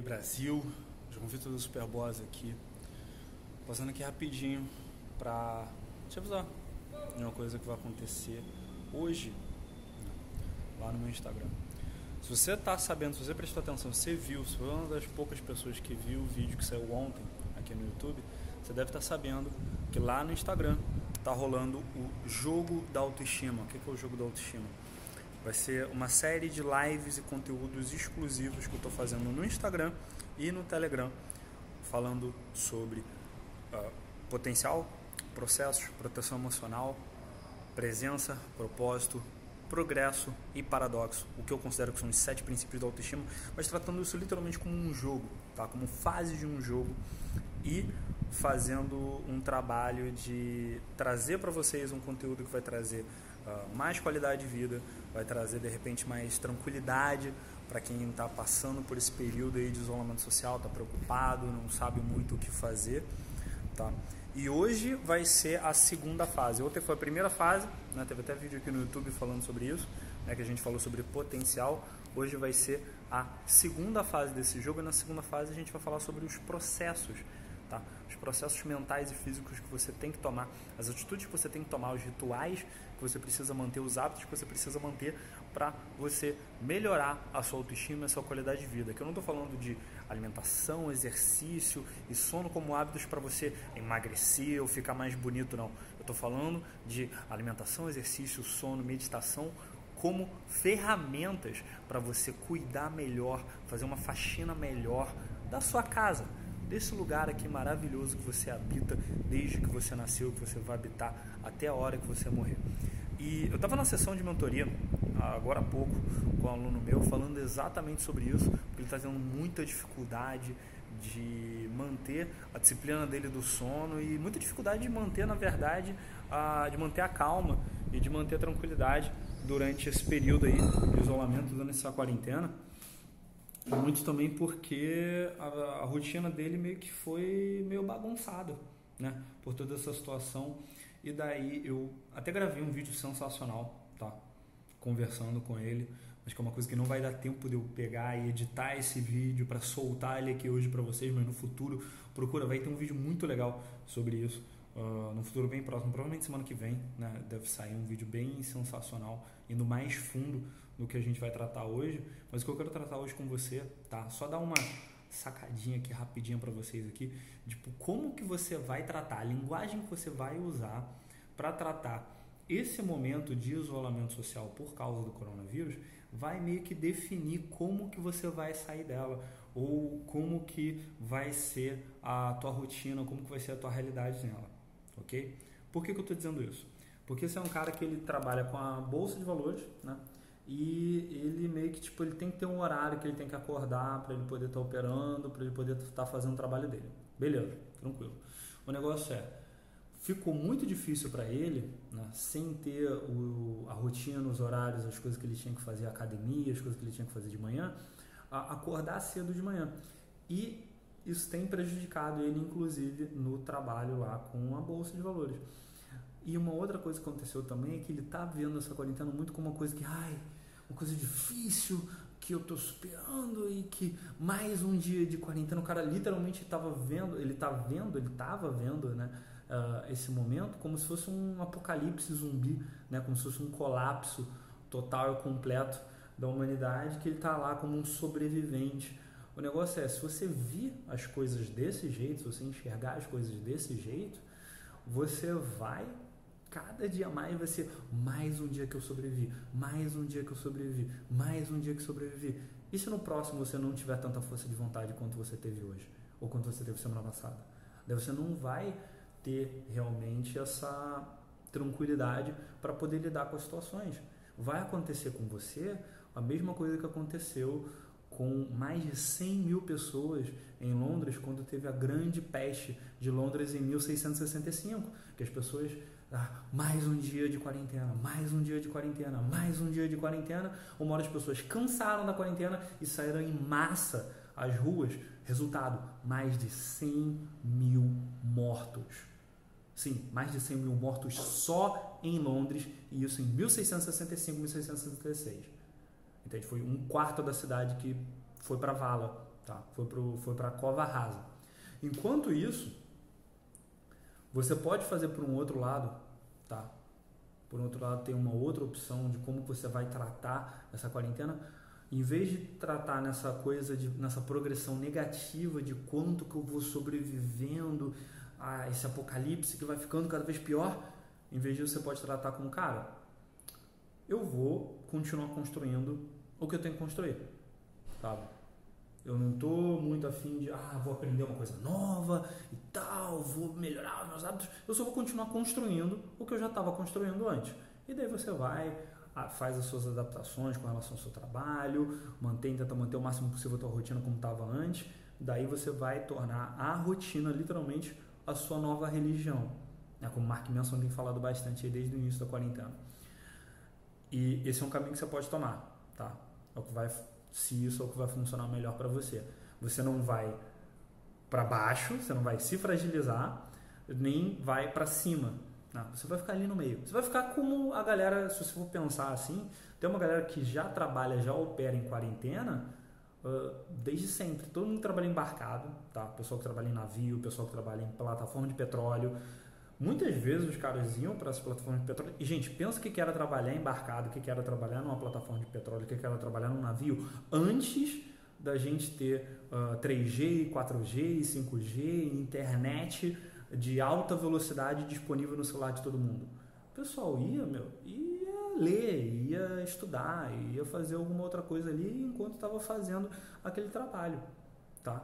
aí Brasil, João Vitor do Superboss aqui, passando aqui rapidinho pra te avisar de uma coisa que vai acontecer hoje lá no meu Instagram. Se você está sabendo, se você prestou atenção, você viu, se foi uma das poucas pessoas que viu o vídeo que saiu ontem aqui no YouTube, você deve estar tá sabendo que lá no Instagram está rolando o jogo da autoestima. O que é o jogo da autoestima? Vai ser uma série de lives e conteúdos exclusivos que eu estou fazendo no Instagram e no Telegram, falando sobre uh, potencial, processos, proteção emocional, presença, propósito, progresso e paradoxo, o que eu considero que são os sete princípios da autoestima, mas tratando isso literalmente como um jogo, tá? como fase de um jogo e fazendo um trabalho de trazer para vocês um conteúdo que vai trazer uh, mais qualidade de vida, vai trazer de repente mais tranquilidade para quem está passando por esse período aí de isolamento social, está preocupado, não sabe muito o que fazer, tá? E hoje vai ser a segunda fase. Ontem foi a primeira fase, né? teve até vídeo aqui no YouTube falando sobre isso, né? que a gente falou sobre potencial. Hoje vai ser a segunda fase desse jogo e na segunda fase a gente vai falar sobre os processos, tá? Os processos mentais e físicos que você tem que tomar, as atitudes que você tem que tomar, os rituais que você precisa manter, os hábitos que você precisa manter para você melhorar a sua autoestima e a sua qualidade de vida. Que eu não estou falando de alimentação, exercício e sono como hábitos para você emagrecer ou ficar mais bonito, não. Eu estou falando de alimentação, exercício, sono, meditação como ferramentas para você cuidar melhor, fazer uma faxina melhor da sua casa, desse lugar aqui maravilhoso que você habita desde que você nasceu, que você vai habitar até a hora que você morrer. E eu estava na sessão de mentoria, agora há pouco, com um aluno meu, falando exatamente sobre isso, porque ele está tendo muita dificuldade de manter a disciplina dele do sono e muita dificuldade de manter, na verdade, a, de manter a calma e de manter a tranquilidade durante esse período aí de isolamento, durante essa quarentena. Muito também porque a, a rotina dele meio que foi meio bagunçada, né? Por toda essa situação e daí eu até gravei um vídeo sensacional, tá? Conversando com ele, mas que é uma coisa que não vai dar tempo de eu pegar e editar esse vídeo para soltar ele aqui hoje para vocês, mas no futuro procura, vai ter um vídeo muito legal sobre isso. Uh, no futuro bem próximo, provavelmente semana que vem, né, deve sair um vídeo bem sensacional, indo mais fundo no que a gente vai tratar hoje. Mas o que eu quero tratar hoje com você, tá? Só dar uma sacadinha aqui rapidinho para vocês aqui, tipo como que você vai tratar, a linguagem que você vai usar para tratar esse momento de isolamento social por causa do coronavírus, vai meio que definir como que você vai sair dela ou como que vai ser a tua rotina, como que vai ser a tua realidade nela, ok? Por que, que eu estou dizendo isso? Porque você é um cara que ele trabalha com a bolsa de valores, né? E ele meio que tipo ele tem que ter um horário que ele tem que acordar para ele poder estar tá operando, para ele poder estar tá fazendo o trabalho dele. Beleza, tranquilo. O negócio é ficou muito difícil para ele, né, sem ter o, a rotina, os horários, as coisas que ele tinha que fazer, a academia, as coisas que ele tinha que fazer de manhã, acordar cedo de manhã. E isso tem prejudicado ele, inclusive, no trabalho lá com a bolsa de valores. E uma outra coisa que aconteceu também é que ele está vendo essa quarentena muito como uma coisa que, ai, uma coisa difícil que eu tô superando e que mais um dia de quarentena o cara literalmente estava vendo, ele tá vendo, ele tava vendo, né, uh, esse momento como se fosse um apocalipse zumbi, né, como se fosse um colapso total e completo da humanidade que ele tá lá como um sobrevivente. O negócio é, se você vir as coisas desse jeito, se você enxergar as coisas desse jeito, você vai Cada dia mais vai ser mais um dia que eu sobrevivi, mais um dia que eu sobrevivi, mais um dia que sobrevivi. E se no próximo você não tiver tanta força de vontade quanto você teve hoje, ou quanto você teve semana passada? Daí você não vai ter realmente essa tranquilidade para poder lidar com as situações. Vai acontecer com você a mesma coisa que aconteceu com mais de 100 mil pessoas em Londres quando teve a grande peste de Londres em 1665, que as pessoas mais um dia de quarentena, mais um dia de quarentena, mais um dia de quarentena. Uma hora as pessoas cansaram da quarentena e saíram em massa às ruas. Resultado: mais de 100 mil mortos. Sim, mais de 100 mil mortos só em Londres, e isso em 1665, 1666. Entende? Foi um quarto da cidade que foi para vala tá? Foi pro foi para a cova rasa. Enquanto isso, você pode fazer por um outro lado, tá? Por outro lado, tem uma outra opção de como você vai tratar essa quarentena. Em vez de tratar nessa coisa, de, nessa progressão negativa de quanto que eu vou sobrevivendo a esse apocalipse que vai ficando cada vez pior, em vez disso você pode tratar como, cara, eu vou continuar construindo o que eu tenho que construir, sabe? Eu não estou muito afim de, ah, vou aprender uma coisa nova e tal, vou melhorar meus hábitos. Eu só vou continuar construindo o que eu já estava construindo antes. E daí você vai, faz as suas adaptações com relação ao seu trabalho, mantém, tenta manter o máximo possível a tua rotina como estava antes. Daí você vai tornar a rotina literalmente a sua nova religião. Né? Como Mark Manson tem falado bastante desde o início da quarentena. E esse é um caminho que você pode tomar, tá? É o que vai se isso é o que vai funcionar melhor para você. Você não vai para baixo, você não vai se fragilizar, nem vai para cima. Não, você vai ficar ali no meio. Você vai ficar como a galera, se você for pensar assim, tem uma galera que já trabalha, já opera em quarentena uh, desde sempre. Todo mundo trabalha embarcado, tá? Pessoal que trabalha em navio, pessoal que trabalha em plataforma de petróleo, Muitas vezes os caras iam para as plataformas de petróleo e, gente, pensa que era trabalhar embarcado, que era trabalhar numa plataforma de petróleo, que era trabalhar num navio antes da gente ter uh, 3G, 4G, 5G, internet de alta velocidade disponível no celular de todo mundo. O pessoal ia, meu, ia ler, ia estudar, ia fazer alguma outra coisa ali enquanto estava fazendo aquele trabalho, tá?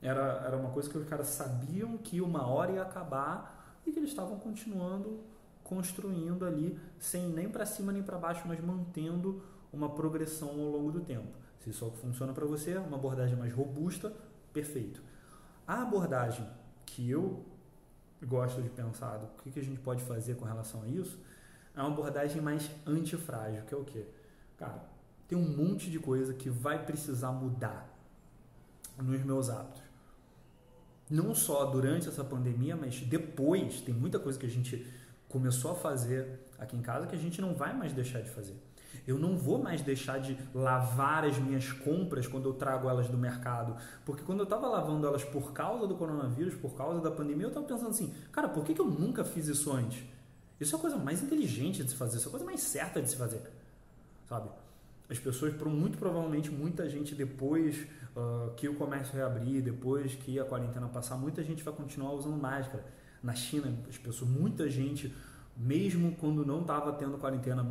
Era, era uma coisa que os caras sabiam que uma hora ia acabar e que eles estavam continuando construindo ali, sem nem para cima nem para baixo, mas mantendo uma progressão ao longo do tempo. Se isso é o que funciona para você, uma abordagem mais robusta, perfeito. A abordagem que eu gosto de pensar do que, que a gente pode fazer com relação a isso é uma abordagem mais antifrágil, que é o quê? Cara, tem um monte de coisa que vai precisar mudar nos meus hábitos não só durante essa pandemia, mas depois, tem muita coisa que a gente começou a fazer aqui em casa que a gente não vai mais deixar de fazer. Eu não vou mais deixar de lavar as minhas compras quando eu trago elas do mercado. Porque quando eu estava lavando elas por causa do coronavírus, por causa da pandemia, eu estava pensando assim, cara, por que, que eu nunca fiz isso antes? Isso é a coisa mais inteligente de se fazer, isso é a coisa mais certa de se fazer. Sabe? As pessoas, muito provavelmente, muita gente depois uh, que o comércio reabrir, depois que a quarentena passar, muita gente vai continuar usando máscara. Na China, as pessoas, muita gente, mesmo quando não estava tendo quarentena,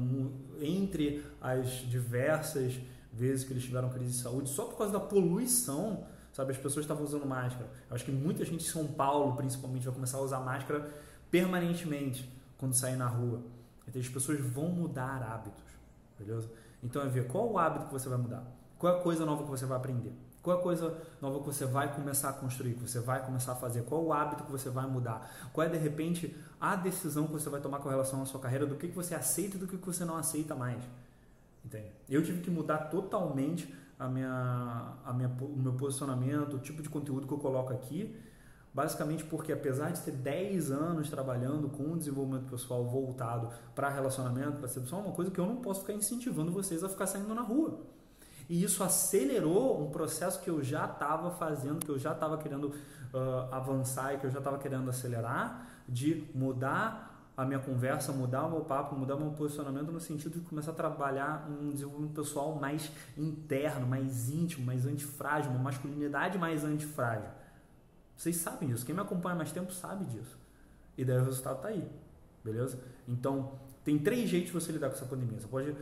entre as diversas vezes que eles tiveram crise de saúde, só por causa da poluição, sabe, as pessoas estavam usando máscara. Eu acho que muita gente em São Paulo, principalmente, vai começar a usar máscara permanentemente quando sair na rua. Então as pessoas vão mudar hábitos, beleza? Então é ver qual o hábito que você vai mudar, qual é a coisa nova que você vai aprender. Qual é a coisa nova que você vai começar a construir, que você vai começar a fazer? Qual o hábito que você vai mudar? Qual é, de repente, a decisão que você vai tomar com relação à sua carreira, do que, que você aceita e do que, que você não aceita mais? Entende? Eu tive que mudar totalmente a minha, a minha, o meu posicionamento, o tipo de conteúdo que eu coloco aqui, basicamente porque, apesar de ter 10 anos trabalhando com desenvolvimento pessoal voltado para relacionamento, para sedução, é uma coisa que eu não posso ficar incentivando vocês a ficar saindo na rua. E isso acelerou um processo que eu já estava fazendo, que eu já estava querendo uh, avançar e que eu já estava querendo acelerar, de mudar a minha conversa, mudar o meu papo, mudar o meu posicionamento no sentido de começar a trabalhar um desenvolvimento pessoal mais interno, mais íntimo, mais antifrágil, uma masculinidade mais antifrágil. Vocês sabem disso. Quem me acompanha mais tempo sabe disso. E daí o resultado está aí. Beleza? Então, tem três jeitos de você lidar com essa pandemia. Você pode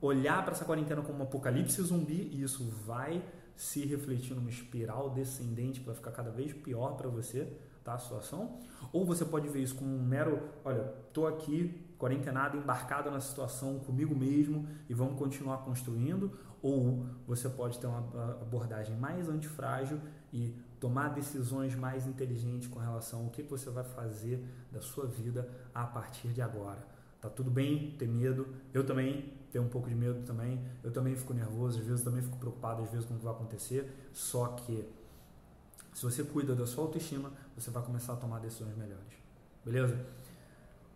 olhar para essa quarentena como um apocalipse zumbi e isso vai se refletir numa espiral descendente que vai ficar cada vez pior para você, tá? A situação. Ou você pode ver isso como um mero, olha, tô aqui quarentenado, embarcado na situação comigo mesmo e vamos continuar construindo. Ou você pode ter uma abordagem mais antifrágil e tomar decisões mais inteligentes com relação ao que você vai fazer da sua vida a partir de agora. Tá tudo bem ter medo. Eu também tenho um pouco de medo também. Eu também fico nervoso, às vezes também fico preocupado, às vezes com o que vai acontecer. Só que se você cuida da sua autoestima, você vai começar a tomar decisões melhores. Beleza?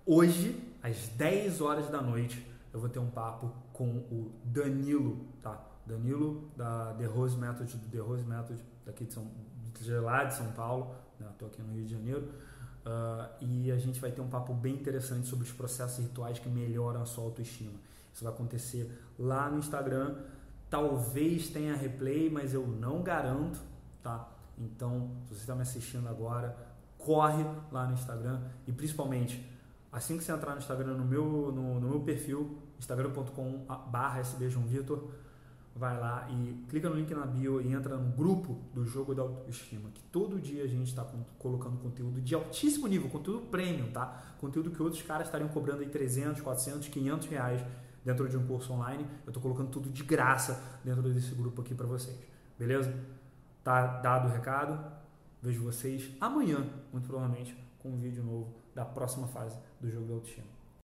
Hoje, às 10 horas da noite, eu vou ter um papo com o Danilo, tá? Danilo, da The Rose Method, do The Rose Method, daqui de São, de lá de São Paulo, né? Estou aqui no Rio de Janeiro. Uh, e a gente vai ter um papo bem interessante sobre os processos rituais que melhoram a sua autoestima. Isso vai acontecer lá no Instagram. Talvez tenha replay, mas eu não garanto, tá? Então, se você está me assistindo agora, corre lá no Instagram e principalmente assim que você entrar no Instagram no meu no, no meu perfil instagram.com/sbjoãovitor vai lá e clica no link na bio e entra no grupo do jogo da autoestima, que todo dia a gente está colocando conteúdo de altíssimo nível, conteúdo premium, tá? Conteúdo que outros caras estariam cobrando aí 300, 400, 500 reais dentro de um curso online. Eu estou colocando tudo de graça dentro desse grupo aqui para vocês, beleza? Tá dado o recado? Vejo vocês amanhã, muito provavelmente, com um vídeo novo da próxima fase do jogo da autoestima.